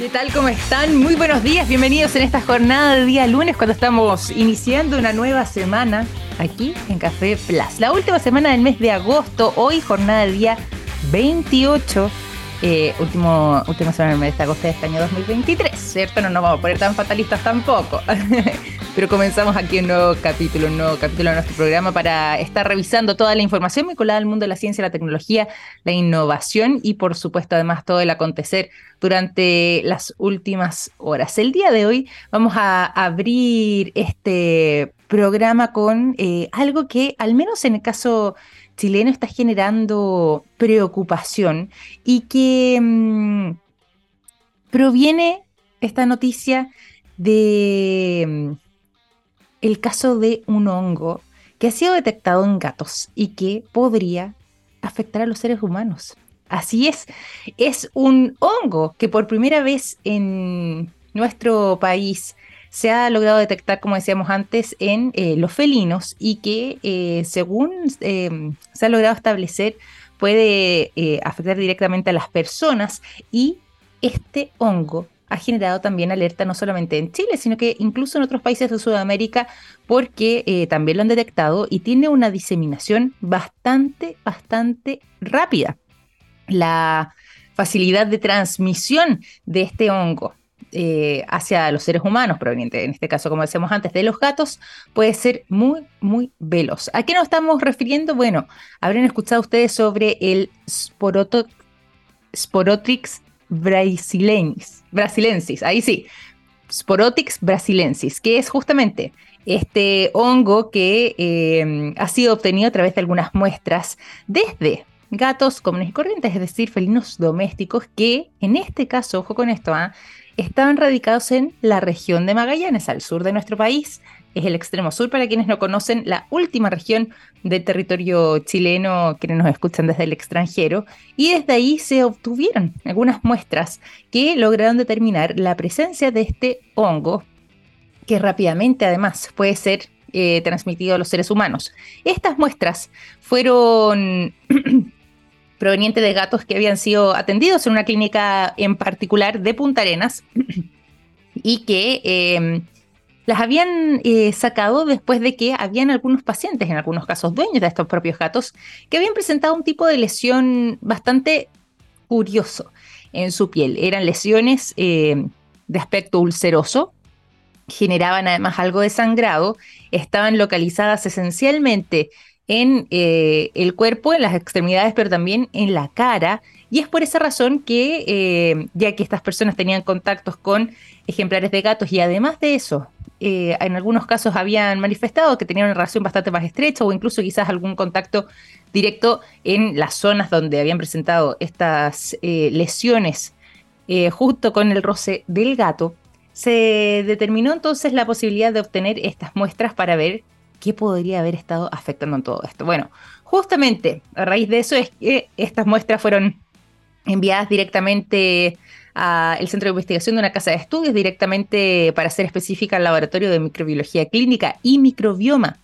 ¿Qué tal? ¿Cómo están? Muy buenos días, bienvenidos en esta jornada de día lunes cuando estamos iniciando una nueva semana aquí en Café Plus. La última semana del mes de agosto, hoy jornada de día 28, eh, último, última semana del mes de agosto de este año 2023, ¿cierto? No nos vamos a poner tan fatalistas tampoco. Pero comenzamos aquí un nuevo capítulo, un nuevo capítulo de nuestro programa para estar revisando toda la información vinculada al mundo de la ciencia, la tecnología, la innovación y por supuesto además todo el acontecer durante las últimas horas. El día de hoy vamos a abrir este programa con eh, algo que al menos en el caso chileno está generando preocupación y que mm, proviene esta noticia de mm, el caso de un hongo que ha sido detectado en gatos y que podría afectar a los seres humanos. Así es, es un hongo que por primera vez en nuestro país se ha logrado detectar, como decíamos antes, en eh, los felinos y que eh, según em, se ha logrado establecer puede eh, afectar directamente a las personas y este hongo ha generado también alerta no solamente en Chile, sino que incluso en otros países de Sudamérica, porque eh, también lo han detectado y tiene una diseminación bastante, bastante rápida. La facilidad de transmisión de este hongo eh, hacia los seres humanos, proveniente, en este caso, como decíamos antes, de los gatos, puede ser muy, muy veloz. ¿A qué nos estamos refiriendo? Bueno, habrán escuchado ustedes sobre el Sporotrix brasilensis, brasilensis, ahí sí, Sporotix brasilensis, que es justamente este hongo que eh, ha sido obtenido a través de algunas muestras desde gatos comunes y corrientes, es decir, felinos domésticos que en este caso, ojo con esto, ¿ah? estaban radicados en la región de Magallanes, al sur de nuestro país, es el extremo sur, para quienes no conocen, la última región del territorio chileno, quienes nos escuchan desde el extranjero, y desde ahí se obtuvieron algunas muestras que lograron determinar la presencia de este hongo, que rápidamente además puede ser eh, transmitido a los seres humanos. Estas muestras fueron provenientes de gatos que habían sido atendidos en una clínica en particular de Punta Arenas y que... Eh, las habían eh, sacado después de que habían algunos pacientes, en algunos casos dueños de estos propios gatos, que habían presentado un tipo de lesión bastante curioso en su piel. Eran lesiones eh, de aspecto ulceroso, generaban además algo de sangrado, estaban localizadas esencialmente en eh, el cuerpo, en las extremidades, pero también en la cara. Y es por esa razón que, ya que estas personas tenían contactos con ejemplares de gatos y además de eso, eh, en algunos casos habían manifestado que tenían una relación bastante más estrecha o incluso quizás algún contacto directo en las zonas donde habían presentado estas eh, lesiones eh, justo con el roce del gato, se determinó entonces la posibilidad de obtener estas muestras para ver qué podría haber estado afectando en todo esto. Bueno, justamente a raíz de eso es que estas muestras fueron enviadas directamente al Centro de Investigación de una casa de estudios directamente para ser específica al Laboratorio de Microbiología Clínica y Microbioma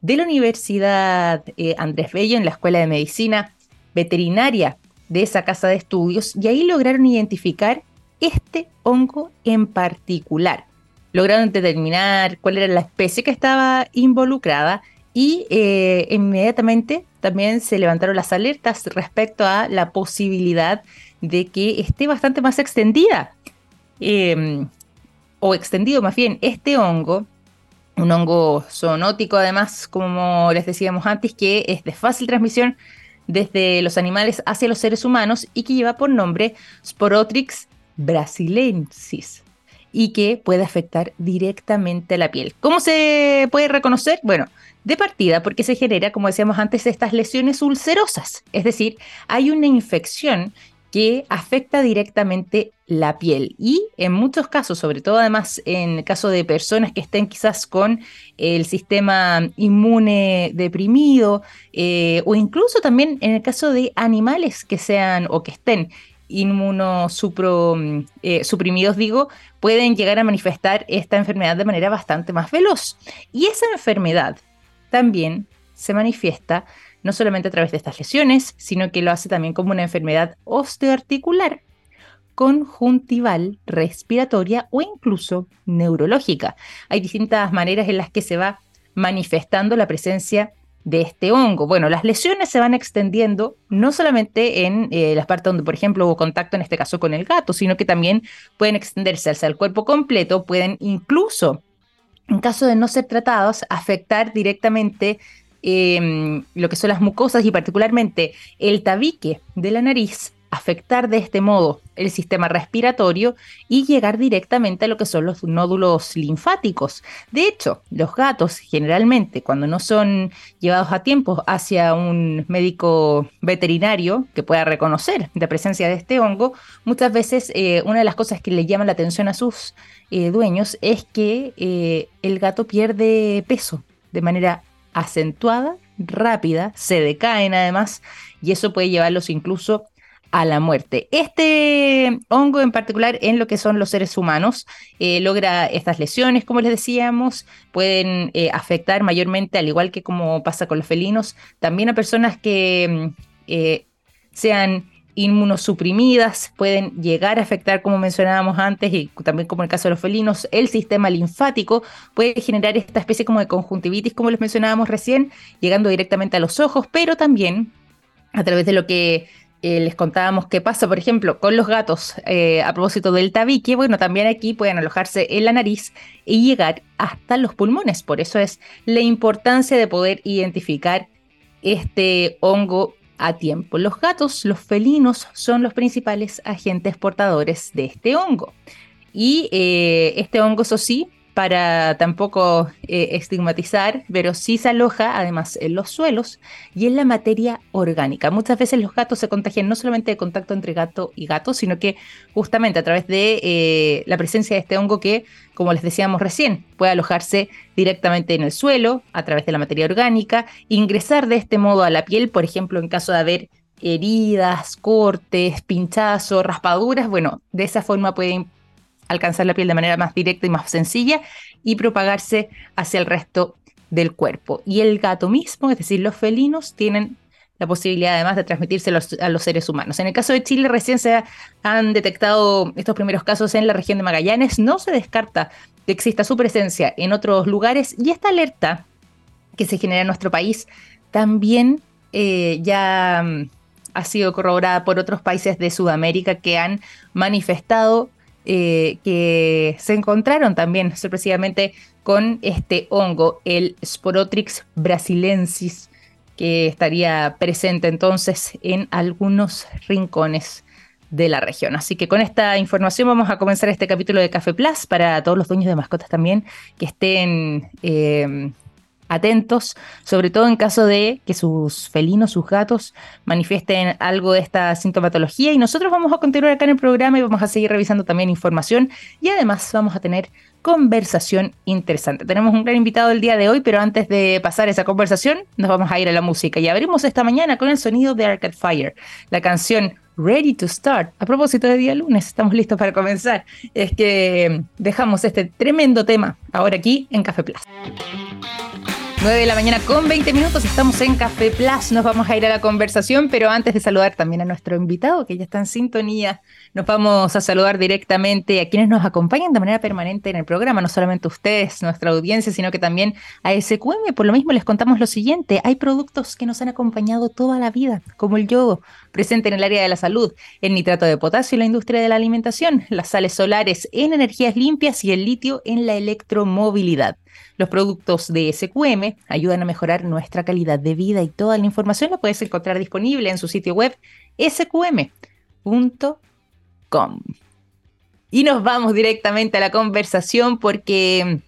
de la Universidad eh, Andrés Bello en la Escuela de Medicina Veterinaria de esa casa de estudios y ahí lograron identificar este hongo en particular. Lograron determinar cuál era la especie que estaba involucrada y eh, inmediatamente también se levantaron las alertas respecto a la posibilidad de que esté bastante más extendida, em, o extendido más bien, este hongo, un hongo zoonótico además, como les decíamos antes, que es de fácil transmisión desde los animales hacia los seres humanos y que lleva por nombre Sporotrix brasilensis y que puede afectar directamente a la piel. ¿Cómo se puede reconocer? Bueno, de partida porque se genera, como decíamos antes, estas lesiones ulcerosas, es decir, hay una infección que afecta directamente la piel y en muchos casos, sobre todo además en el caso de personas que estén quizás con el sistema inmune deprimido eh, o incluso también en el caso de animales que sean o que estén inmunosuprimidos, eh, digo, pueden llegar a manifestar esta enfermedad de manera bastante más veloz. Y esa enfermedad también se manifiesta no solamente a través de estas lesiones, sino que lo hace también como una enfermedad osteoarticular. conjuntival, respiratoria o incluso neurológica. Hay distintas maneras en las que se va manifestando la presencia de este hongo. Bueno, las lesiones se van extendiendo no solamente en eh, las partes donde, por ejemplo, hubo contacto, en este caso con el gato, sino que también pueden extenderse hacia el cuerpo completo, pueden incluso, en caso de no ser tratados, afectar directamente em, lo que son las mucosas y particularmente el tabique de la nariz afectar de este modo el sistema respiratorio y llegar directamente a lo que son los nódulos linfáticos. De hecho, los gatos generalmente cuando no son llevados a tiempo hacia un médico veterinario que pueda reconocer la presencia de este hongo, muchas veces eh, una de las cosas que le llama la atención a sus eh, dueños es que eh, el gato pierde peso de manera acentuada, rápida, se decaen además y eso puede llevarlos incluso a la muerte. Este hongo en particular en lo que son los seres humanos eh, logra estas lesiones, como les decíamos, pueden eh, afectar mayormente, al igual que como pasa con los felinos, también a personas que mm, eh, sean inmunosuprimidas, pueden llegar a afectar, como mencionábamos antes, y también como en el caso de los felinos, el sistema linfático puede generar esta especie como de conjuntivitis, como les mencionábamos recién, llegando directamente a los ojos, pero también a través de lo que eh, les contábamos qué pasa, por ejemplo, con los gatos eh, a propósito del tabique, bueno, también aquí pueden alojarse en la nariz y llegar hasta los pulmones. Por eso es la importancia de poder identificar este hongo a tiempo. Los gatos, los felinos, son los principales agentes portadores de este hongo. Y eh, este hongo, eso sí, para tampoco eh, estigmatizar, pero sí se aloja además en los suelos y en la materia orgánica. Muchas veces los gatos se contagian no solamente de contacto entre gato y gato, sino que justamente a través de eh, la presencia de este hongo que, como les decíamos recién, puede alojarse directamente en el suelo, a través de la materia orgánica, ingresar de este modo a la piel, por ejemplo, en caso de haber heridas, cortes, pinchazos, raspaduras, bueno, de esa forma puede alcanzar la piel de manera más directa y más sencilla y propagarse hacia el resto del cuerpo. Y el gato mismo, es decir, los felinos, tienen la posibilidad además de transmitirse a los seres humanos. En el caso de Chile, recién se han detectado estos primeros casos en la región de Magallanes. No se descarta que exista su presencia en otros lugares y esta alerta que se genera en nuestro país también eh, ya mm, ha sido corroborada por otros países de Sudamérica que han manifestado eh, que se encontraron también sorpresivamente con este hongo, el Sporotrix brasilensis, que estaría presente entonces en algunos rincones de la región. Así que con esta información vamos a comenzar este capítulo de Café Plus para todos los dueños de mascotas también que estén eh, atentos, sobre todo en caso de que sus felinos, sus gatos, manifiesten algo de esta sintomatología. Y nosotros vamos a continuar acá en el programa y vamos a seguir revisando también información y además vamos a tener conversación interesante. Tenemos un gran invitado el día de hoy, pero antes de pasar esa conversación, nos vamos a ir a la música y abrimos esta mañana con el sonido de Arcade Fire, la canción Ready to Start. A propósito de día lunes, estamos listos para comenzar. Es que dejamos este tremendo tema ahora aquí en Café Plus. 9 de la mañana con 20 minutos, estamos en Café Plus, nos vamos a ir a la conversación, pero antes de saludar también a nuestro invitado que ya está en sintonía, nos vamos a saludar directamente a quienes nos acompañan de manera permanente en el programa, no solamente ustedes, nuestra audiencia, sino que también a SQM. Por lo mismo les contamos lo siguiente, hay productos que nos han acompañado toda la vida, como el yodo, presente en el área de la salud, el nitrato de potasio en la industria de la alimentación, las sales solares en energías limpias y el litio en la electromovilidad. Los productos de SQM ayudan a mejorar nuestra calidad de vida y toda la información la puedes encontrar disponible en su sitio web sqm.com. Y nos vamos directamente a la conversación porque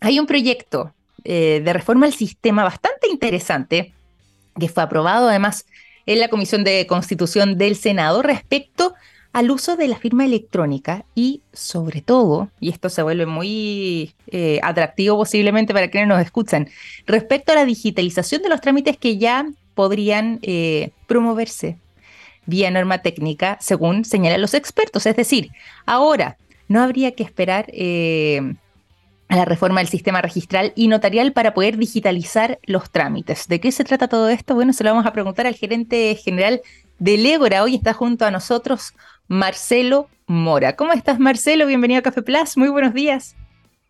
hay un proyecto eh, de reforma al sistema bastante interesante que fue aprobado además en la Comisión de Constitución del Senado respecto al uso de la firma electrónica y sobre todo, y esto se vuelve muy eh, atractivo posiblemente para quienes nos escuchan, respecto a la digitalización de los trámites que ya podrían eh, promoverse vía norma técnica, según señalan los expertos. Es decir, ahora no habría que esperar eh, a la reforma del sistema registral y notarial para poder digitalizar los trámites. ¿De qué se trata todo esto? Bueno, se lo vamos a preguntar al gerente general de Légora. Hoy está junto a nosotros Marcelo Mora. ¿Cómo estás, Marcelo? Bienvenido a Café Plus. Muy buenos días.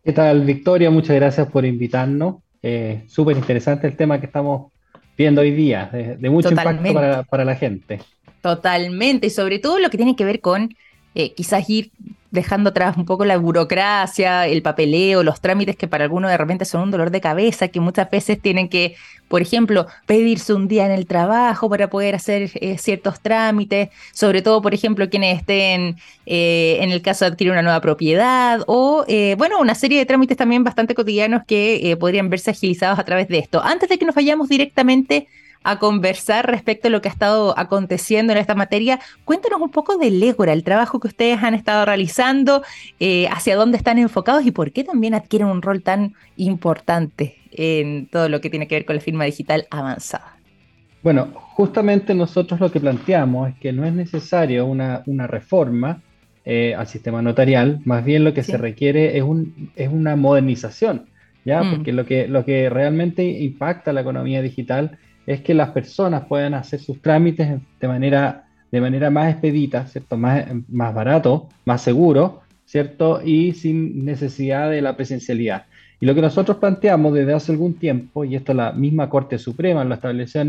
¿Qué tal, Victoria? Muchas gracias por invitarnos. Eh, Súper interesante el tema que estamos viendo hoy día, de, mucho impacto para, para, la gente. Totalmente, y sobre todo lo que tiene que ver con eh, quizás ir dejando atrás un poco la burocracia, el papeleo, los trámites que para algunos de repente son un dolor de cabeza, que muchas veces tienen que, por ejemplo, pedirse un día en el trabajo para poder hacer eh, ciertos trámites, sobre todo, por ejemplo, quienes estén eh, en el caso de adquirir una nueva propiedad o, eh, bueno, una serie de trámites también bastante cotidianos que podrían verse agilizados a través de esto. Antes de que nos vayamos directamente a conversar respecto a lo que ha estado aconteciendo en esta materia. Cuéntanos un poco del Égora, el trabajo que ustedes han estado realizando, eh, hacia dónde están enfocados y por qué también adquieren un rol tan importante en todo lo que tiene que ver con la firma digital avanzada. Bueno, justamente nosotros lo que planteamos es que no es necesario una, una reforma eh, al sistema notarial, más bien lo que se requiere es, un, es una modernización, ¿ya? Mm. Porque lo que, lo que realmente impacta la economía digital es que las personas puedan hacer sus trámites de manera, de manera más expedita, ¿cierto? Más, más barato, más seguro, ¿cierto? Y sin necesidad de la presencialidad. Y lo que nosotros planteamos desde hace algún tiempo, y esto la misma Corte Suprema lo estableció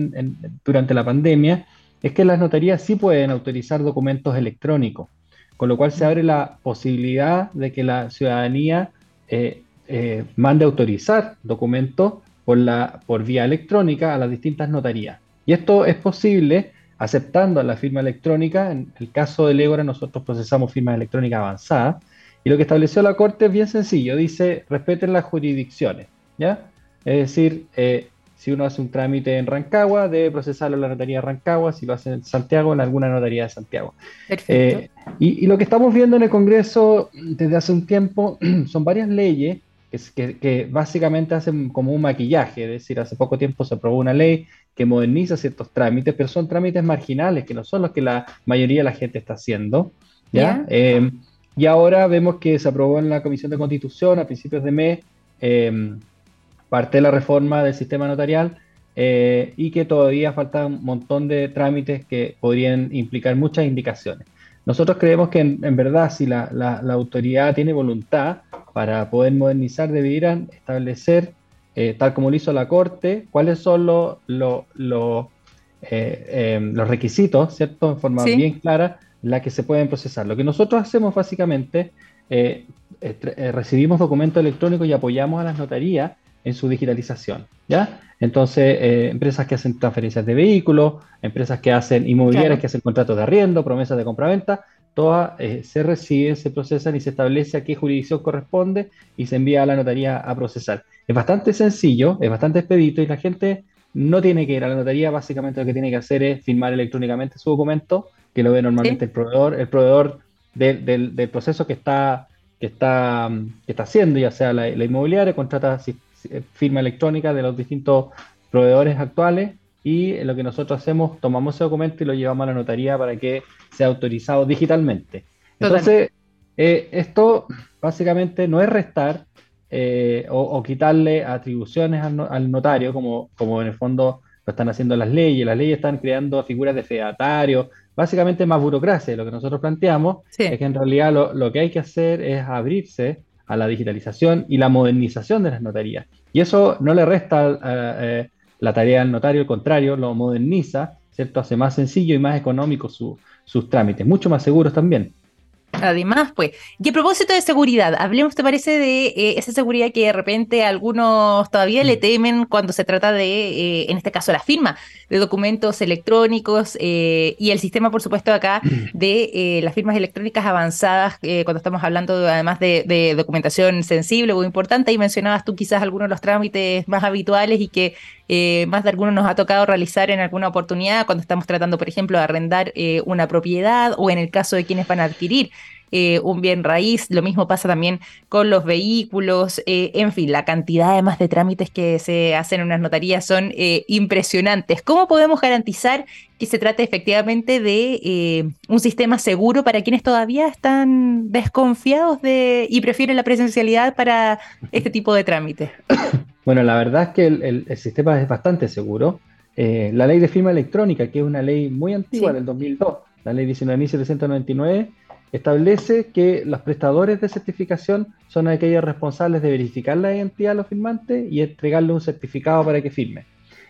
durante la pandemia, es que las notarías sí pueden autorizar documentos electrónicos, con lo cual se abre la posibilidad de que la ciudadanía eh, eh, mande autorizar documentos por, la, por vía electrónica a las distintas notarías. Y esto es posible aceptando la firma electrónica. En el caso del Égora, nosotros procesamos firma electrónica avanzada. Y lo que estableció la Corte es bien sencillo: dice respeten las jurisdicciones. ¿ya? Es decir, eh, si uno hace un trámite en Rancagua, debe procesarlo en la notaría de Rancagua, si lo hace en Santiago, en alguna notaría de Santiago. Eh, y, y, lo que estamos viendo en el Congreso desde hace un tiempo son varias leyes que, básicamente hacen como un maquillaje, es decir, hace poco tiempo se aprobó una ley que moderniza ciertos trámites, pero son trámites marginales, que no son los que la mayoría de la gente está haciendo. ¿ya? Em, y ahora vemos que se aprobó en la Comisión de Constitución a principios de mes em, parte de la reforma del sistema notarial eh, y que todavía falta un montón de trámites que podrían implicar muchas indicaciones. Nosotros creemos que en, verdad si la, autoridad tiene voluntad para poder modernizar, deberían establecer, eh, tal como lo hizo la Corte, cuáles son los, eh, em, los, requisitos, ¿cierto? En forma bien clara, la que se pueden procesar. Lo que nosotros hacemos básicamente, eh, recibimos documentos electrónicos y apoyamos a las notarías en su digitalización, ¿ya? Entonces, eh, empresas que hacen transferencias de vehículos, empresas que hacen inmobiliarias, que hacen contratos de arriendo, promesas de compraventa, todas eh, se reciben, se procesan y se establece a qué jurisdicción corresponde y se envía a la notaría a procesar. Es bastante sencillo, es bastante expedito y la gente no tiene que ir a la notaría, básicamente lo que tiene que hacer es firmar electrónicamente su documento, que lo ve normalmente el proveedor, el proveedor del, proceso que está, que, está, que está haciendo, ya sea la, la inmobiliaria, contrata firma electrónica de los distintos proveedores actuales y lo que nosotros hacemos, tomamos ese documento y lo llevamos a la notaría para que sea autorizado digitalmente. Entonces, eh, esto básicamente no es restar eh, o, quitarle atribuciones al, notario, como, como en el fondo lo están haciendo las leyes. Las leyes están creando figuras de fedatario, básicamente más burocracia. Lo que nosotros planteamos es que en realidad lo, lo que hay que hacer es abrirse a la digitalización y la modernización de las notarías. Y eso no le resta eh, la tarea al notario, al contrario, lo moderniza, ¿cierto? Hace más sencillo y más económico sus trámites, mucho más seguros también. Además, pues, y a propósito de seguridad, hablemos, ¿te parece de eh, esa seguridad que de repente algunos todavía le mm. temen cuando se trata de, eh, en este caso, la firma de documentos electrónicos eh, y el sistema, por supuesto, acá mm. de las firmas electrónicas avanzadas, cuando estamos hablando además de, documentación sensible o importante, y mencionabas tú quizás algunos de los trámites más habituales y que más de algunos nos ha tocado realizar en alguna oportunidad cuando estamos tratando, por ejemplo, de arrendar una propiedad o en el caso de quienes van a adquirir eh, un bien raíz. Lo mismo pasa también con los vehículos. Eh, en fin, la cantidad además de trámites que se hacen en unas notarías son eh, impresionantes. ¿Cómo podemos garantizar que se trate efectivamente de un sistema seguro para quienes todavía están desconfiados de y prefieren la presencialidad para este tipo de trámites? Bueno, la verdad es que el, sistema es bastante seguro. la ley de firma electrónica, que es una ley muy antigua del 2002, la ley 19.799, establece que los prestadores de certificación son aquellos responsables de verificar la identidad de los firmantes y entregarle un certificado para que firme.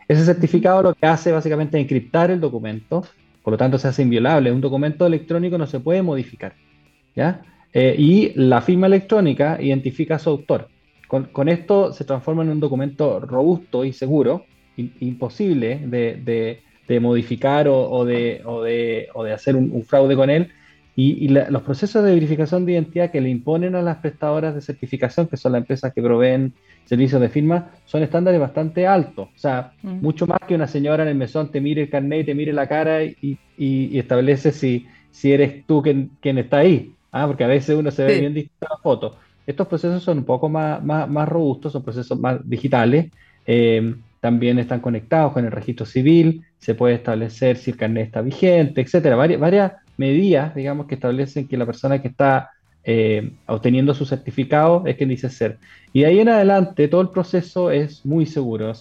Ese certificado lo que hace básicamente es encriptar el documento, por lo tanto se hace inviolable. Un documento electrónico no se puede modificar. ¿ya? Eh, y la firma electrónica identifica a su autor. Con, esto se transforma en un documento robusto y seguro, imposible de, modificar o, de, hacer un, fraude con él. Y, los procesos de verificación de identidad que le imponen a las prestadoras de certificación, que son las empresas que proveen servicios de firma, son estándares bastante altos. O sea, mm. mucho más que una señora en el mesón te mire el carnet, te mire la cara y, establece si, si eres tú quien, quien está ahí. ¿ah? porque a veces uno se ve bien distinto en la foto. Estos procesos son un poco más, más, robustos, son procesos más digitales. Eh, también están conectados con el registro civil, se puede establecer si el carnet está vigente, etcétera. Varias, medidas, digamos, que establecen que la persona que está eh, obteniendo su certificado es quien dice ser. Y de ahí en adelante todo el proceso es muy seguro.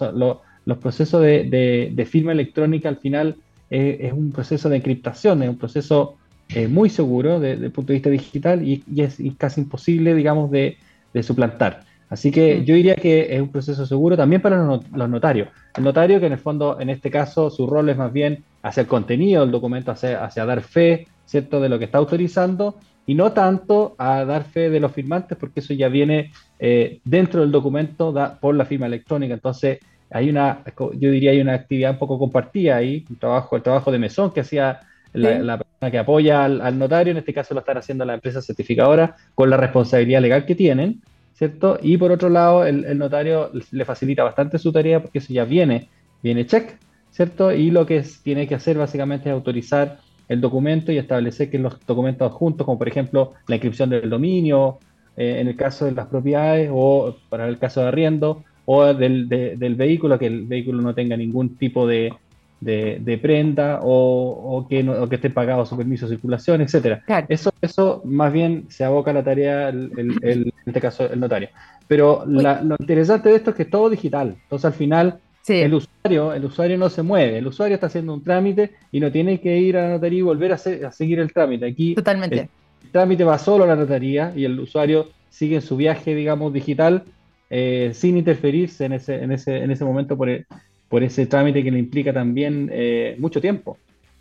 los procesos de, firma electrónica al final eh, es un proceso de encriptación, es un proceso eh, muy seguro desde el punto de vista digital y, es casi imposible, digamos, de, suplantar. Así que mm. yo diría que es un proceso seguro también para los, notarios. El notario que en el fondo, en este caso, su rol es más bien hacia el contenido del documento, hacia, hacia dar fe, ¿cierto?, de lo que está autorizando y no tanto a dar fe de los firmantes, porque eso ya viene eh, dentro del documento por la firma electrónica. Entonces, hay una, yo diría, hay una actividad un poco compartida ahí, un trabajo, el trabajo de mesón que hacía la, persona que apoya al, notario, en este caso lo están haciendo la empresa certificadora, con la responsabilidad legal que tienen, ¿cierto? Y por otro lado, el, notario le facilita bastante su tarea porque eso ya viene, viene check, ¿cierto? Y lo que tiene que hacer básicamente es autorizar el documento y establecer que los documentos adjuntos, como por ejemplo la inscripción del dominio, eh, en el caso de las propiedades o para el caso de arriendo, o del, del vehículo, que el vehículo no tenga ningún tipo de, de, prenda o, que no, que esté pagado su permiso de circulación, etcétera. Eso, eso más bien se aboca a la tarea, el, en este caso, el notario. Pero lo interesante de esto es que es todo digital. Entonces, al final, el, usuario, el usuario no se mueve. El usuario está haciendo un trámite y no tiene que ir a la notaría y volver a, seguir el trámite. Aquí, Totalmente. El, trámite va solo a la notaría y el usuario sigue en su viaje, digamos, digital, eh, sin interferirse en ese, en ese, en ese momento por el, por ese trámite que le implica también eh, mucho tiempo.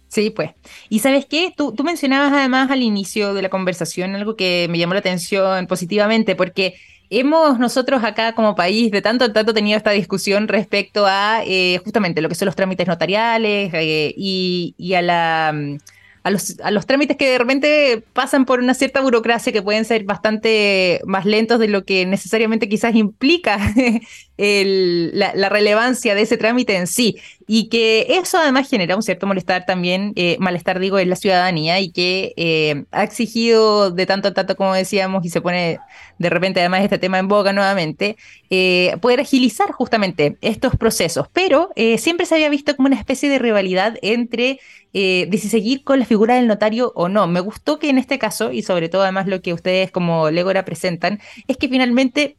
Sí, pues. Y sabes qué, tú, tú mencionabas además al inicio de la conversación algo que me llamó la atención positivamente, porque hemos nosotros acá como país de tanto en tanto tenido esta discusión respecto a eh, justamente lo que son los trámites notariales eh, y, y, a la mm, a los, a los trámites que de repente pasan por una cierta burocracia que pueden ser bastante más lentos de lo que necesariamente quizás implica la, relevancia de ese trámite en sí. Y que eso además genera un cierto malestar también, eh, malestar digo, en la ciudadanía y que eh, ha exigido de tanto a tanto, como decíamos, y se pone de repente además este tema en boca nuevamente, eh, poder agilizar justamente estos procesos. Pero siempre se había visto como una especie de rivalidad entre de si seguir con la figura del notario o no. Me gustó que en este caso, y sobre todo además lo que ustedes como Legora presentan, es que finalmente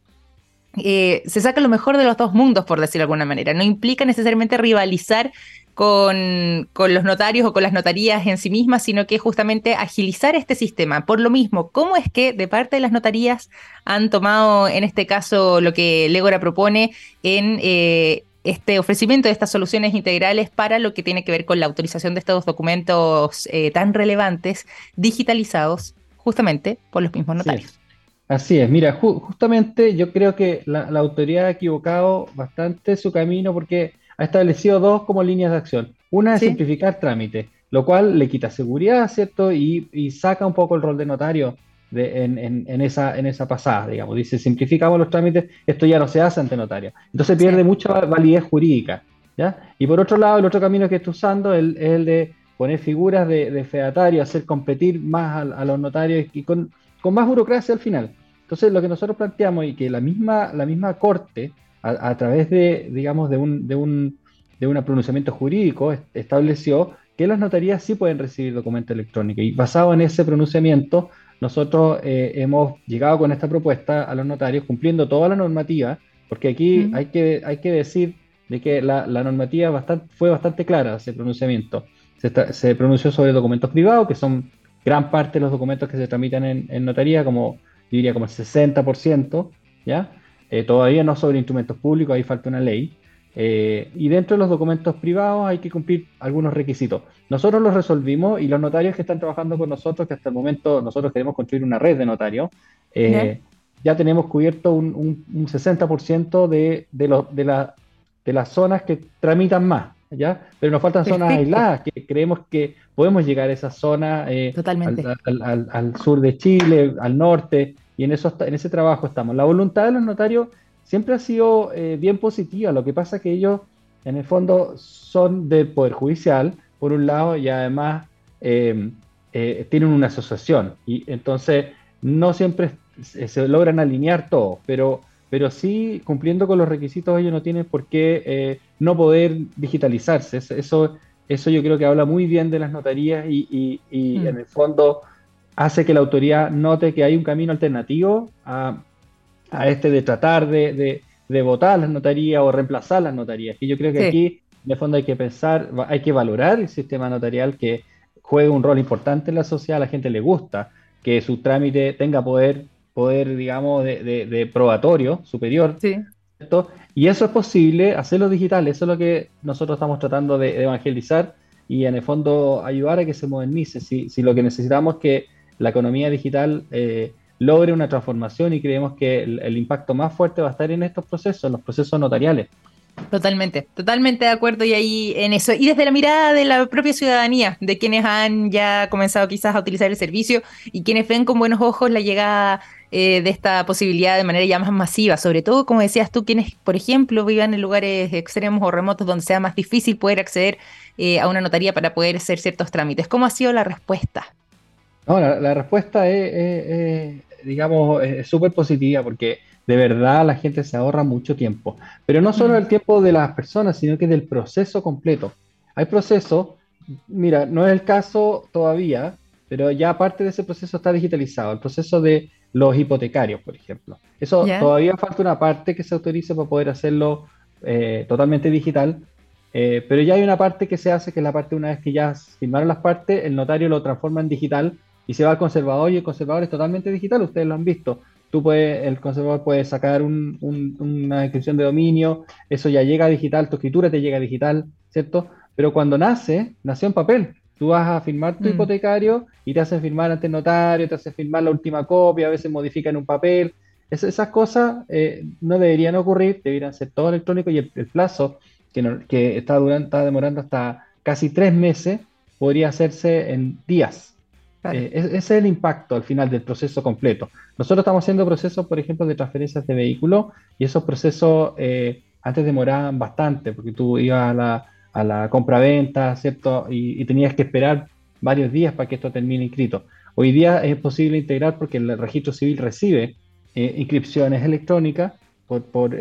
eh, se saca lo mejor de los dos mundos, por decirlo de alguna manera. No implica necesariamente rivalizar con, con, los notarios o con las notarías en sí mismas, sino que justamente agilizar este sistema. Por lo mismo, ¿cómo es que de parte de las notarías han tomado en este caso lo que Legora propone en eh, este ofrecimiento de estas soluciones integrales para lo que tiene que ver con la autorización de estos documentos eh, tan relevantes digitalizados justamente por los mismos notarios? Así es, mira, justamente yo creo que la, autoridad ha equivocado bastante su camino porque ha establecido dos como líneas de acción. Una es simplificar trámites, lo cual le quita seguridad, ¿cierto? Y, saca un poco el rol de notario de, en, esa, en esa pasada, digamos. Dice, simplificamos los trámites, esto ya no se hace ante notario. Entonces pierde mucha validez jurídica, ¿ya? Y por otro lado, el otro camino que está usando es el, de poner figuras de, de featario, hacer competir más a, los notarios y con, con más burocracia al final. Entonces, lo que nosotros planteamos y que la misma, la misma Corte, a, través de, digamos, de un, de un, de un pronunciamiento jurídico, estableció que las notarías sí pueden recibir documentos electrónicos. Y basado en ese pronunciamiento, nosotros eh, hemos llegado con esta propuesta a los notarios cumpliendo toda la normativa, porque aquí hay, que, hay que decir de que la, normativa bastante, fue bastante clara, ese pronunciamiento. se, pronunció sobre documentos privados, que son gran parte de los documentos que se tramitan en, notaría, como diría como el 60%, ¿ya? Eh, todavía no sobre instrumentos públicos, ahí falta una ley. Eh, y dentro de los documentos privados hay que cumplir algunos requisitos. Nosotros los resolvimos y los notarios que están trabajando con nosotros, que hasta el momento nosotros queremos construir una red de notarios, eh, ya tenemos cubierto un, 60% de, de, de, las zonas que tramitan más. ¿Ya? Pero nos faltan zonas aisladas, que creemos que podemos llegar a esas zonas eh, al, al, sur de Chile, al norte, y en, eso, en ese trabajo estamos. La voluntad de los notarios siempre ha sido eh, bien positiva. Lo que pasa es que ellos, en el fondo, son del Poder Judicial, por un lado, y además eh, tienen una asociación. Y entonces no siempre se logran alinear todo, pero, pero sí cumpliendo con los requisitos ellos no tienen por qué no poder digitalizarse. Eso, eso yo creo que habla muy bien de las notarías y, mm. en el fondo hace que la autoridad note que hay un camino alternativo a, a este de tratar de, de, votar las notarías o reemplazar las notarías. Y yo creo que aquí, de fondo, hay que pensar, hay que valorar el sistema notarial que juega un rol importante en la sociedad, a la gente le gusta que su trámite tenga poder, poder digamos, de, de, probatorio superior. Sí. Y eso es posible hacerlo digital, eso es lo que nosotros estamos tratando de, evangelizar y en el fondo ayudar a que se modernice. Si, si lo que necesitamos es que la economía digital eh, logre una transformación y creemos que el, impacto más fuerte va a estar en estos procesos, en los procesos notariales. Totalmente, totalmente de acuerdo y ahí en eso. Y desde la mirada de la propia ciudadanía, de quienes han ya comenzado quizás a utilizar el servicio y quienes ven con buenos ojos la llegada eh, de esta posibilidad de manera ya más masiva, sobre todo, como decías tú, quienes, por ejemplo, vivan en lugares extremos o remotos donde sea más difícil poder acceder eh, a una notaría para poder hacer ciertos trámites. ¿Cómo ha sido la respuesta? No, la, respuesta es, digamos, es súper positiva porque de verdad la gente se ahorra mucho tiempo. Pero no solo el tiempo de las personas, sino que del proceso completo. Hay procesos, mira, no es el caso todavía, pero ya parte de ese proceso está digitalizado, el proceso de los hipotecarios, por ejemplo. Eso todavía falta una parte que se autorice para poder hacerlo eh, totalmente digital, eh, pero ya hay una parte que se hace, que es la parte una vez que ya firmaron las partes, el notario lo transforma en digital y se va al conservador y el conservador es totalmente digital, ustedes lo han visto. Tú puedes, el conservador puede sacar una inscripción de dominio, eso ya llega digital, tu escritura te llega digital, ¿cierto? Pero cuando nace, nació en papel. Tú vas a firmar tu mm. hipotecario y te hacen firmar ante el notario, te hacen firmar la última copia, a veces modifican un papel. esas cosas eh, no deberían ocurrir, deberían ser todo electrónico y el, plazo que, que está, durando, está demorando hasta casi tres meses podría hacerse en días. Eh, ese es el impacto al final del proceso completo. Nosotros estamos haciendo procesos, por ejemplo, de transferencias de vehículos y esos procesos eh, antes demoraban bastante porque tú ibas a la, a la compra-venta, ¿cierto? Y, tenías que esperar varios días para que esto termine inscrito. Hoy día es posible integrar porque el registro civil recibe eh, inscripciones electrónicas por, por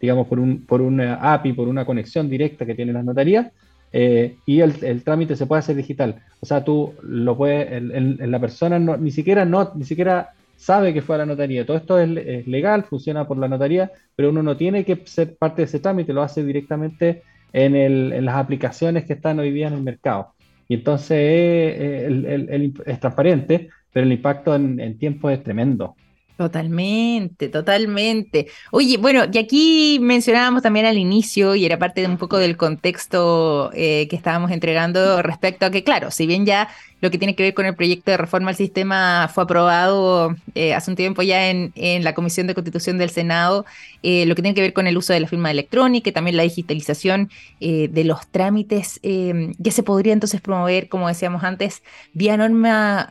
digamos, por, un, por una API, por una conexión directa que tiene las notarías eh, y el, trámite se puede hacer digital. O sea, tú lo puedes, la persona no, ni siquiera no, ni siquiera sabe que fue a la notaría. Todo esto es, legal, funciona por la notaría, pero uno no tiene que ser parte de ese trámite, lo hace directamente en, las aplicaciones que están hoy día en el mercado. Y entonces eh, es transparente, pero el impacto en tiempo es tremendo. Totalmente, totalmente. Oye, bueno, y aquí mencionábamos también al inicio, y era parte de un poco del contexto eh, que estábamos entregando respecto a que, claro, si bien ya lo que tiene que ver con el proyecto de reforma al sistema fue aprobado eh, hace un tiempo ya en, la Comisión de Constitución del Senado, eh, lo que tiene que ver con el uso de la firma electrónica y también la digitalización de los trámites, que se podría entonces promover, como decíamos antes, vía norma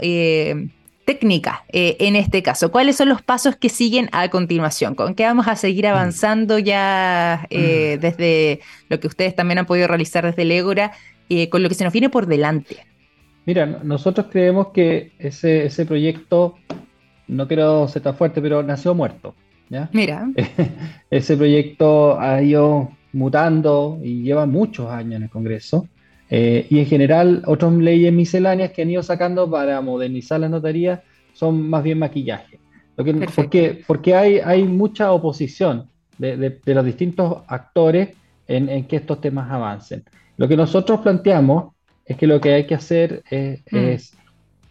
técnica eh, en este caso? ¿Cuáles son los pasos que siguen a continuación? ¿Con qué vamos a seguir mm. avanzando ya eh, mm. desde lo que ustedes también han podido realizar desde el Égora, eh, con lo que se nos viene por delante? Mira, nosotros creemos que ese, ese proyecto, no quiero ser tan fuerte, pero nació muerto. ¿ya? Mira. ese proyecto ha ido mutando y lleva muchos años en el Congreso. Eh, y en general, otras leyes misceláneas que han ido sacando para modernizar la notaría son más bien maquillaje. Lo porque porque hay, hay mucha oposición de, los distintos actores en, que estos temas avancen. Lo que nosotros planteamos es que lo que hay que hacer es,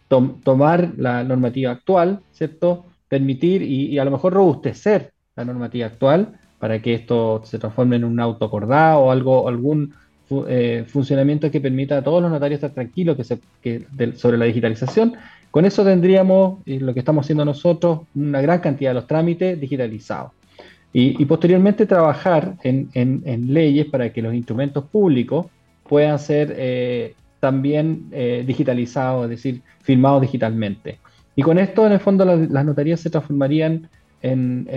mm. tomar la normativa actual, ¿cierto? Permitir y, a lo mejor robustecer la normativa actual para que esto se transforme en un auto acordado o algo, algún eh, funcionamiento que permita a todos los notarios estar tranquilos que se, que sobre la digitalización. Con eso tendríamos, y lo que estamos haciendo nosotros, una gran cantidad de los trámites digitalizados. Y, posteriormente trabajar en, en, leyes para que los instrumentos públicos puedan ser eh, también eh, digitalizados, es decir, firmados digitalmente. Y con esto, en el fondo, las, notarías se transformarían en,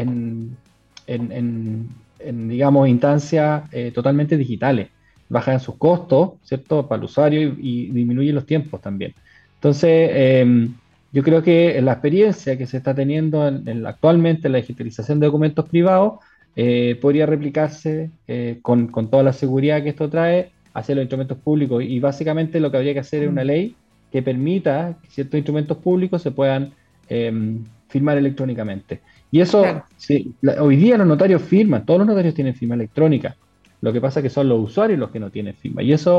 en digamos, instancias eh, totalmente digitales. Bajan sus costos, ¿cierto?, para el usuario y, disminuyen los tiempos también. Entonces, em, yo creo que la experiencia que se está teniendo en, actualmente en la digitalización de documentos privados eh, podría replicarse eh, con, toda la seguridad que esto trae hacia los instrumentos públicos. Y básicamente lo que habría que hacer es una mm. ley que permita que ciertos instrumentos públicos se puedan em, firmar electrónicamente. Y eso, hoy día los notarios firman, todos los notarios tienen firma electrónica. Lo que pasa es que son los usuarios los que no tienen firma. Y eso,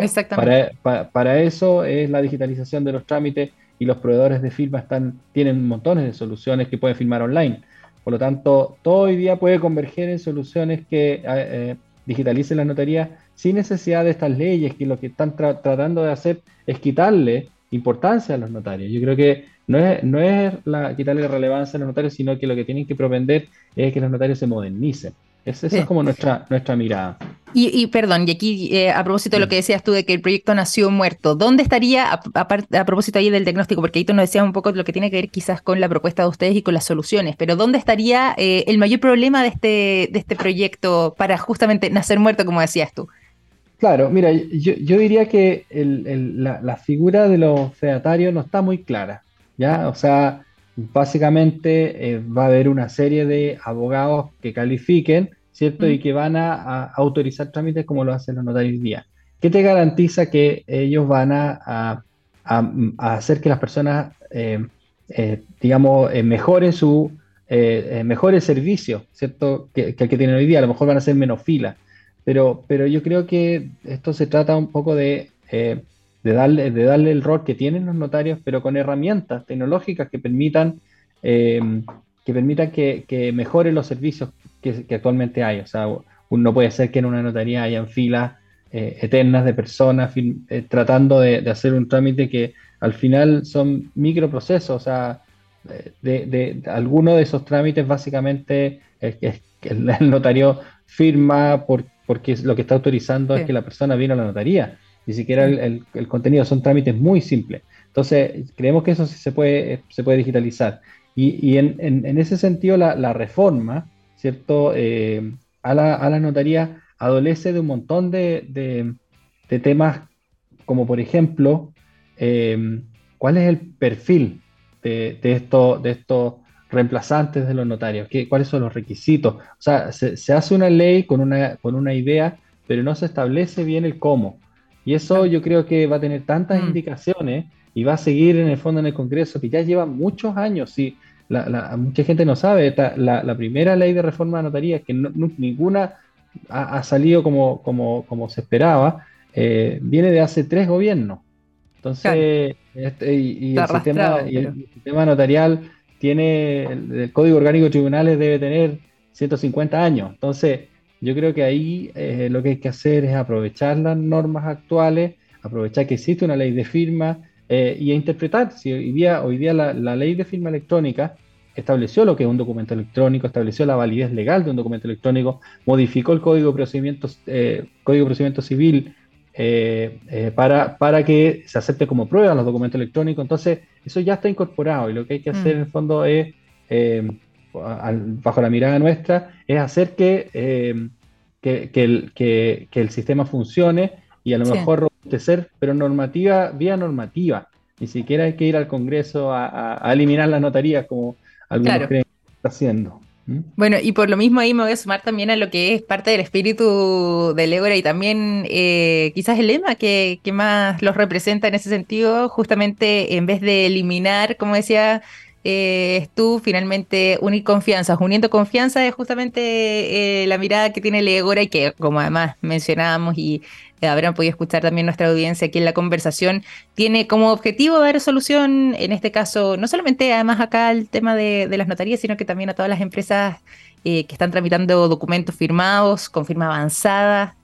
para, para eso es la digitalización de los trámites y los proveedores de firma están, tienen montones de soluciones que pueden firmar online. Por lo tanto, todo hoy día puede converger en soluciones que eh, eh, digitalicen las notarías sin necesidad de estas leyes que lo que están tratando de hacer es quitarle importancia a los notarios. Yo creo que no es, no es la, quitarle relevancia a los notarios, sino que lo que tienen que propender es que los notarios se modernicen. Esa es como nuestra, nuestra mirada. Y, perdón, y aquí eh, a propósito de lo que decías tú de que el proyecto nació muerto, ¿dónde estaría, a, a, propósito ahí del diagnóstico, porque ahí tú nos decías un poco lo que tiene que ver quizás con la propuesta de ustedes y con las soluciones, pero ¿dónde estaría eh, el mayor problema de este, de este proyecto para justamente nacer muerto, como decías tú? Claro, mira, yo, yo diría que el, la, la, figura de los fedatarios no está muy clara, ¿ya? O sea, básicamente eh, va a haber una serie de abogados que califiquen ¿cierto? Y que van a, autorizar trámites como lo hacen los notarios día. ¿Qué te garantiza que ellos van a, hacer que las personas, eh, eh, digamos, mejoren su mejor el servicio, ¿cierto? Que, que, el que tienen hoy día. A lo mejor van a ser menos filas. Pero, pero yo creo que esto se trata un poco de, de, darle, de darle el rol que tienen los notarios, pero con herramientas tecnológicas que permitan que permitan que, que mejoren los servicios que, actualmente hay. O sea, no puede ser que en una notaría hayan filas eh, eternas de personas eh, tratando de, hacer un trámite que al final son microprocesos. O sea, de, de, alguno de esos trámites básicamente es, que el, notario firma por, porque lo que está autorizando es que la persona vino a la notaría. Ni siquiera el, el, contenido son trámites muy simples. Entonces, creemos que eso sí se puede, se puede digitalizar. Y, y en, en, ese sentido, la, la reforma ¿cierto? Eh, a, la, a, la, notaría adolece de un montón de, de, temas, como por ejemplo, eh, ¿cuál es el perfil de, de, esto, de estos reemplazantes de los notarios? ¿Qué, ¿Cuáles son los requisitos? O sea, se, se, hace una ley con una, con una idea, pero no se establece bien el cómo. Y eso yo creo que va a tener tantas mm. indicaciones y va a seguir en el fondo en el Congreso, que ya lleva muchos años. Si, mucha gente no sabe, la, primera ley de reforma de notaría, que ninguna ha, salido como, como, como, se esperaba, eh, viene de hace tres gobiernos. Entonces, este, y, el sistema, notarial tiene, el, Código Orgánico de Tribunales debe tener 150 años. Entonces, yo creo que ahí eh, lo que hay que hacer es aprovechar las normas actuales, aprovechar que existe una ley de firma, eh, y a interpretar. Si hoy día, hoy día la, ley de firma electrónica estableció lo que es un documento electrónico, estableció la validez legal de un documento electrónico, modificó el Código de Procedimientos, eh, Código de Procedimiento Civil eh, para, para que se acepte como prueba los documentos electrónicos. Entonces, eso ya está incorporado y lo que hay que hacer mm. en el fondo es, bajo la mirada nuestra, es hacer que, que, el, que, el sistema funcione y a lo mejor robustecer, pero normativa, vía normativa. Ni siquiera hay que ir al Congreso a, eliminar las notarías como algunos creen que está haciendo. Bueno, y por lo mismo ahí me voy a sumar también a lo que es parte del espíritu del Égora y también eh, quizás el lema que, que, más los representa en ese sentido, justamente en vez de eliminar, como decía eh, tú finalmente unir confianza, uniendo confianza es justamente eh, la mirada que tiene el Égora y que como además mencionábamos y eh, habrán podido escuchar también nuestra audiencia aquí en la conversación, tiene como objetivo dar solución, en este caso, no solamente además acá al tema de, las notarías, sino que también a todas las empresas eh, que están tramitando documentos firmados con firma avanzada.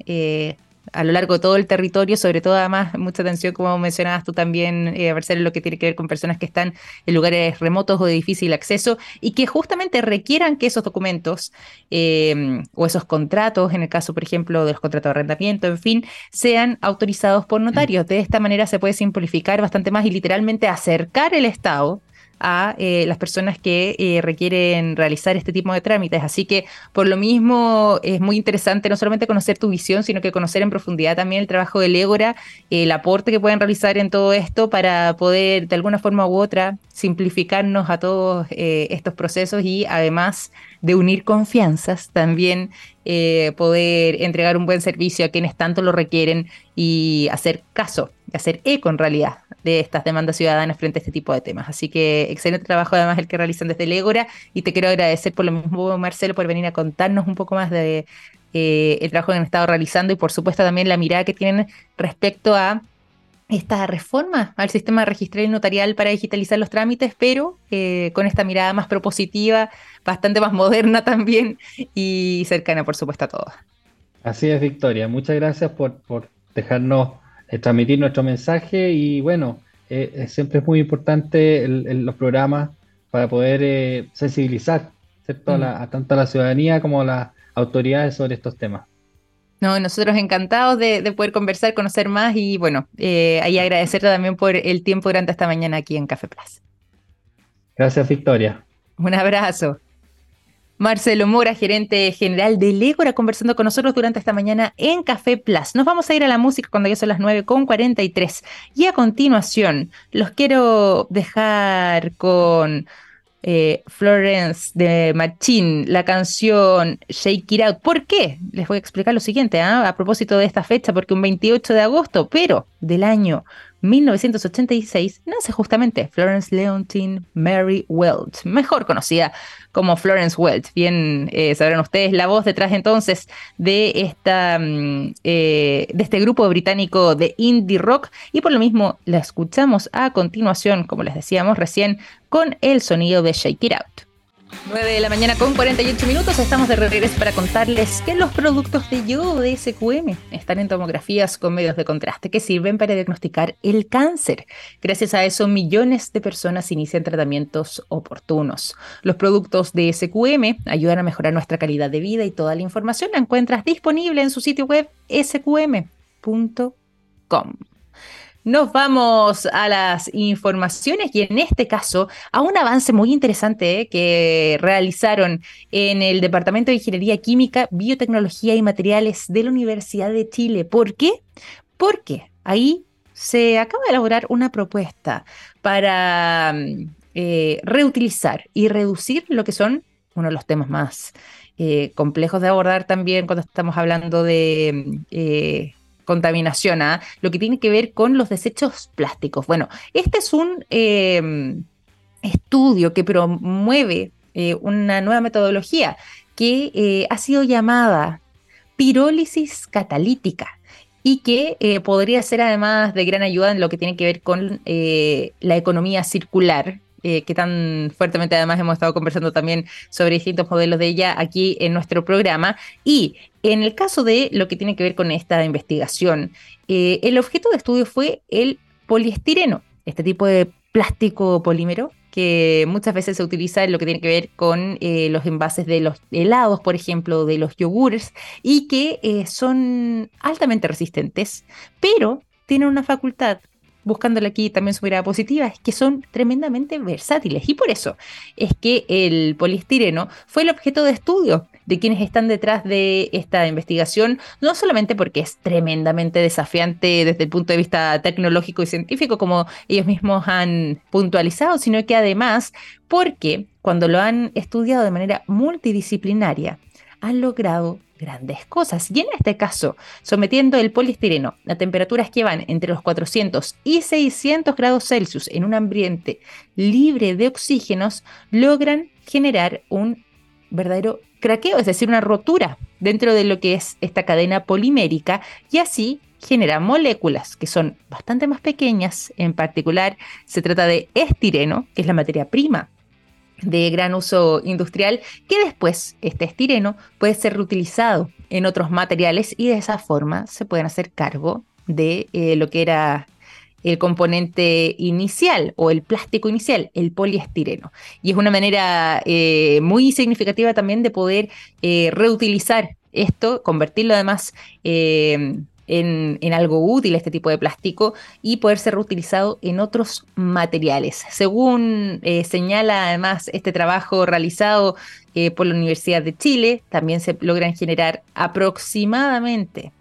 A lo largo de todo el territorio, sobre todo además mucha atención, como mencionabas tú también, eh, Marcelo, lo que tiene que ver con personas que están en lugares remotos o de difícil acceso y que justamente requieran que esos documentos eh, o esos contratos, en el caso, por ejemplo, de los contratos de arrendamiento, en fin, sean autorizados por notarios. De esta manera se puede simplificar bastante más y literalmente acercar el Estado a eh, las personas que eh, requieren realizar este tipo de trámites. Así que por lo mismo es muy interesante no solamente conocer tu visión, sino que conocer en profundidad también el trabajo del Égora, el aporte que pueden realizar en todo esto para poder de alguna forma u otra simplificarnos a todos eh, estos procesos y además de unir confianzas, también eh, poder entregar un buen servicio a quienes tanto lo requieren y hacer caso, hacer eco en realidad de estas demandas ciudadanas frente a este tipo de temas. Así que excelente trabajo además el que realizan desde el Égora y te quiero agradecer por lo mismo, Marcelo, por venir a contarnos un poco más de eh, el trabajo que han estado realizando y por supuesto también la mirada que tienen respecto a esta reforma al sistema registral y notarial para digitalizar los trámites, pero eh, con esta mirada más propositiva, bastante más moderna también y cercana, por supuesto, a todos. Así es, Victoria. Muchas gracias por, dejarnos eh, transmitir nuestro mensaje y bueno, eh, siempre es muy importante los programas para poder sensibilizar mm. a tanto a la ciudadanía como a las autoridades sobre estos temas. No, nosotros encantados de, poder conversar, conocer más y bueno, eh, ahí agradecerte también por el tiempo durante esta mañana aquí en Café Plus. Gracias, Victoria. Un abrazo. Marcelo Mora, gerente general de Legora, conversando con nosotros durante esta mañana en Café Plus. Nos vamos a ir a la música cuando ya son las 9.43. Y a continuación, los quiero dejar con eh, Florence de Machine, la canción Shake It Out. ¿Por qué? Les voy a explicar lo siguiente, ¿ah? a propósito de esta fecha, porque un 28 de agosto, pero del año 1986 nace justamente Florence Leontine Mary Welch, mejor conocida como Florence Welch. Bien eh, sabrán ustedes la voz detrás entonces de, esta, mm, eh, de este grupo británico de indie rock y por lo mismo la escuchamos a continuación, como les decíamos recién, con el sonido de Shake It Out. 9 de la mañana con 48 minutos, estamos de regreso para contarles que los productos de yodo de SQM están en tomografías con medios de contraste que sirven para diagnosticar el cáncer. Gracias a eso, millones de personas inician tratamientos oportunos. Los productos de SQM ayudan a mejorar nuestra calidad de vida y toda la información la encuentras disponible en su sitio web sqm.com. Nos vamos a las informaciones y en este caso a un avance muy interesante eh, que realizaron en el Departamento de Ingeniería Química, Biotecnología y Materiales de la Universidad de Chile. ¿Por qué? Porque ahí se acaba de elaborar una propuesta para eh, reutilizar y reducir lo que son uno de los temas más eh, complejos de abordar también cuando estamos hablando de contaminación, ¿ah? lo que tiene que ver con los desechos plásticos. Bueno, este es un em, estudio que promueve eh, una nueva metodología que eh, ha sido llamada pirólisis catalítica y que eh, podría ser además de gran ayuda en lo que tiene que ver con la economía circular eh, que tan fuertemente además hemos estado conversando también sobre distintos modelos de ella aquí en nuestro programa. Y en el caso de lo que tiene que ver con esta investigación, eh, el objeto de estudio fue el poliestireno, este tipo de plástico polímero que muchas veces se utiliza en lo que tiene que ver con eh, los envases de los helados, por ejemplo, de los yogures, y que son altamente resistentes, pero tienen una facultad buscándole aquí también su mirada positiva, es que son tremendamente versátiles. Y por eso es que el poliestireno fue el objeto de estudio de quienes están detrás de esta investigación, no solamente porque es tremendamente desafiante desde el punto de vista tecnológico y científico, como ellos mismos han puntualizado, sino que además porque cuando lo han estudiado de manera multidisciplinaria, han logrado grandes cosas. Y en este caso, sometiendo el poliestireno a temperaturas que van entre los 400 y 600 grados Celsius en un ambiente libre de oxígenos, logran generar un verdadero craqueo, es decir, una rotura dentro de lo que es esta cadena polimérica y así genera moléculas que son bastante más pequeñas, en particular se trata de estireno, que es la materia prima de gran uso industrial, que después este estireno puede ser reutilizado en otros materiales y de esa forma se pueden hacer cargo de eh, lo que era el componente inicial o el plástico inicial, el poliestireno. Y es una manera eh, muy significativa también de poder eh, reutilizar esto, convertirlo además en, algo útil, este tipo de plástico, y poder ser reutilizado en otros materiales. Según señala además este trabajo realizado por la Universidad de Chile, también se logran generar aproximadamente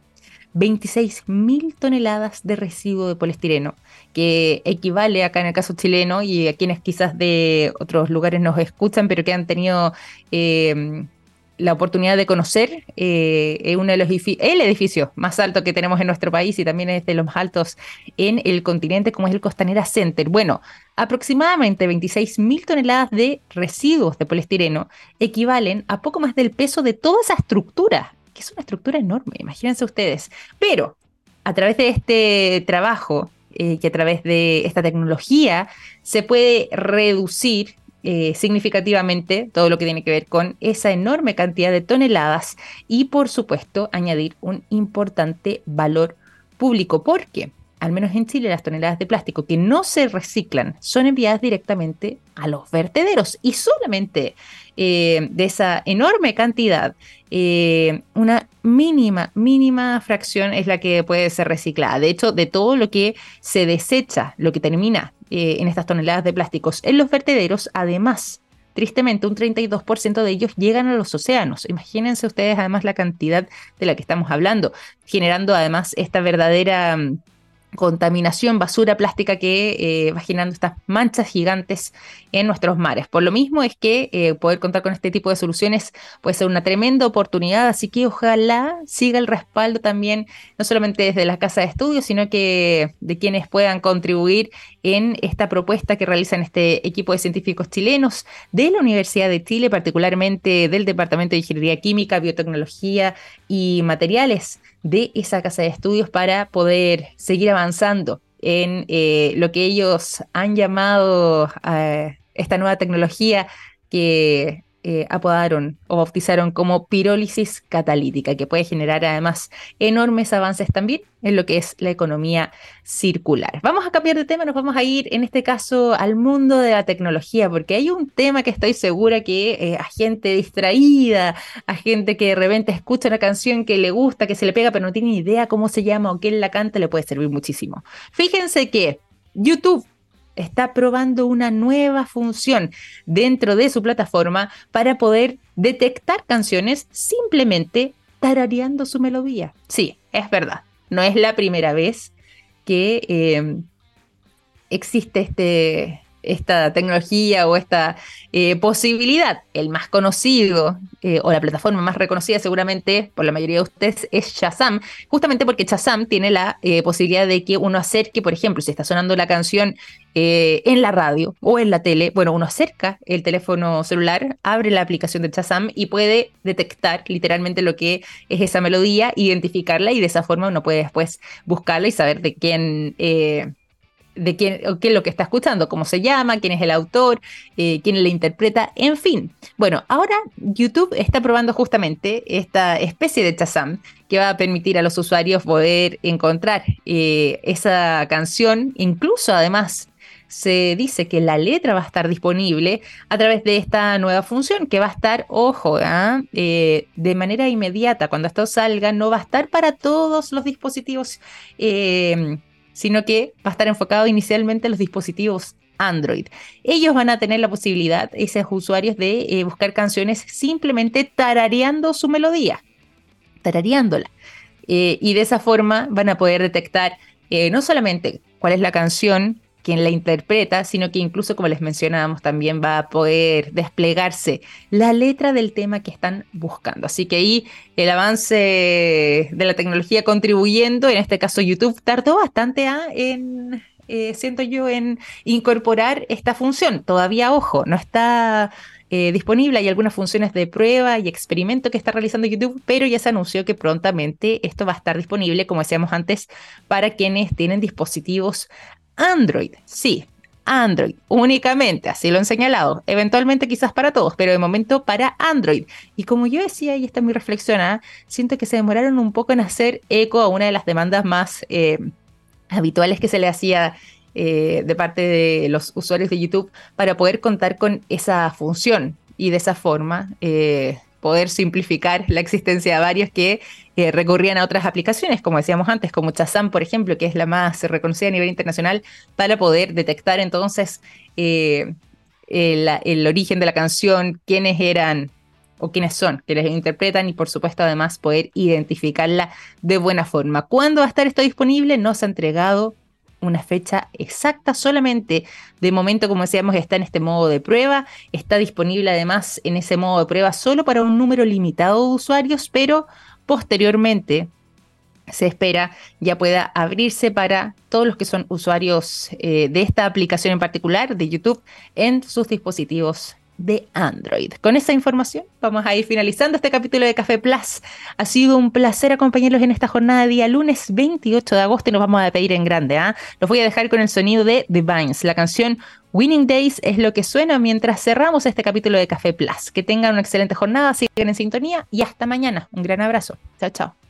26.000 toneladas de residuo de poliestireno, que equivale acá en el caso chileno y a quienes quizás de otros lugares nos escuchan, pero que han tenido eh, la oportunidad de conocer eh, uno de los el edificio más alto que tenemos en nuestro país y también es de los más altos en el continente, como es el Costanera Center. Bueno, aproximadamente 26.000 toneladas de residuos de poliestireno equivalen a poco más del peso de toda esa estructura que es una estructura enorme, imagínense ustedes. Pero a través de este trabajo, eh, que a través de esta tecnología se puede reducir eh, significativamente todo lo que tiene que ver con esa enorme cantidad de toneladas y por supuesto añadir un importante valor público porque al menos en Chile, las toneladas de plástico que no se reciclan son enviadas directamente a los vertederos y solamente eh, de esa enorme cantidad, eh, una mínima, mínima fracción es la que puede ser reciclada. De hecho, de todo lo que se desecha, lo que termina eh, en estas toneladas de plásticos en los vertederos, además, tristemente un 32% de ellos llegan a los océanos. Imagínense ustedes además la cantidad de la que estamos hablando, generando además esta verdadera mm, contaminación, basura plástica que eh, va generando estas manchas gigantes en nuestros mares. Por lo mismo es que eh, poder contar con este tipo de soluciones puede ser una tremenda oportunidad, así que ojalá siga el respaldo también, no solamente desde la Casa de Estudios, sino que de quienes puedan contribuir en esta propuesta que realizan este equipo de científicos chilenos de la Universidad de Chile, particularmente del Departamento de Ingeniería Química, Biotecnología y Materiales de esa casa de estudios para poder seguir avanzando en eh, lo que ellos han llamado eh, esta nueva tecnología que eh, apodaron o bautizaron como pirólisis catalítica, que puede generar además enormes avances también en lo que es la economía circular. Vamos a cambiar de tema, nos vamos a ir en este caso al mundo de la tecnología, porque hay un tema que estoy segura que eh, a gente distraída, a gente que de repente escucha una canción que le gusta, que se le pega, pero no tiene idea cómo se llama o quién la canta, le puede servir muchísimo. Fíjense que YouTube está probando una nueva función dentro de su plataforma para poder detectar canciones simplemente tarareando su melodía. Sí, es verdad. No es la primera vez que eh, existe este, esta tecnología o esta eh, posibilidad. El más conocido eh, o la plataforma más reconocida seguramente por la mayoría de ustedes es Shazam, justamente porque Shazam tiene la eh, posibilidad de que uno acerque, por ejemplo, si está sonando la canción en la radio o en la tele, bueno, uno acerca el teléfono celular, abre la aplicación de Shazam y puede detectar literalmente lo que es esa melodía, identificarla y de esa forma uno puede después buscarla y saber de quién de quién, qué es lo que está escuchando, cómo se llama, quién es el autor, eh, quién le interpreta, en fin. Bueno, ahora YouTube está probando justamente esta especie de Chazam que va a permitir a los usuarios poder encontrar eh, esa canción, incluso además se dice que la letra va a estar disponible a través de esta nueva función que va a estar, ojo, ¿ah? eh, de manera inmediata. Cuando esto salga, no va a estar para todos los dispositivos sino que va a estar enfocado inicialmente en los dispositivos Android. Ellos van a tener la posibilidad, esos usuarios, de eh, buscar canciones simplemente tarareando su melodía, tarareándola. Eh, y de esa forma van a poder detectar eh, no solamente cuál es la canción quien la interpreta, sino que incluso, como les mencionábamos, también va a poder desplegarse la letra del tema que están buscando. Así que ahí el avance de la tecnología contribuyendo, en este caso YouTube, tardó bastante a, en, eh, siento yo, en incorporar esta función. Todavía, ojo, no está eh, disponible. Hay algunas funciones de prueba y experimento que está realizando YouTube, pero ya se anunció que prontamente esto va a estar disponible, como decíamos antes, para quienes tienen dispositivos Android. Sí, Android únicamente, así lo han señalado. Eventualmente quizás para todos, pero de momento para Android. Y como yo decía, y esta es mi reflexión, ¿ah? siento que se demoraron un poco en hacer eco a una de las demandas más eh, habituales que se le hacía eh, de parte de los usuarios de YouTube para poder contar con esa función y de esa forma eh, poder simplificar la existencia de varios que eh, recurrían a otras aplicaciones, como decíamos antes, como Chazam, por ejemplo, que es la más reconocida a nivel internacional, para poder detectar entonces el, el, origen de la canción, quiénes eran o quiénes son, que les interpretan y por supuesto además poder identificarla de buena forma. ¿Cuándo va a estar esto disponible? No se ha entregado una fecha exacta, solamente de momento, como decíamos, está en este modo de prueba, está disponible además en ese modo de prueba solo para un número limitado de usuarios, pero posteriormente se espera ya pueda abrirse para todos los que son usuarios eh, de esta aplicación en particular, de YouTube, en sus dispositivos de Android. Con esa información vamos a ir finalizando este capítulo de Café Plus. Ha sido un placer acompañarlos en esta jornada de día lunes 28 de agosto y nos vamos a pedir en grande. ¿ah? Los voy a dejar con el sonido de The Vines. La canción Winning Days es lo que suena mientras cerramos este capítulo de Café Plus. Que tengan una excelente jornada, sigan en sintonía y hasta mañana. Un gran abrazo. Chao, chao.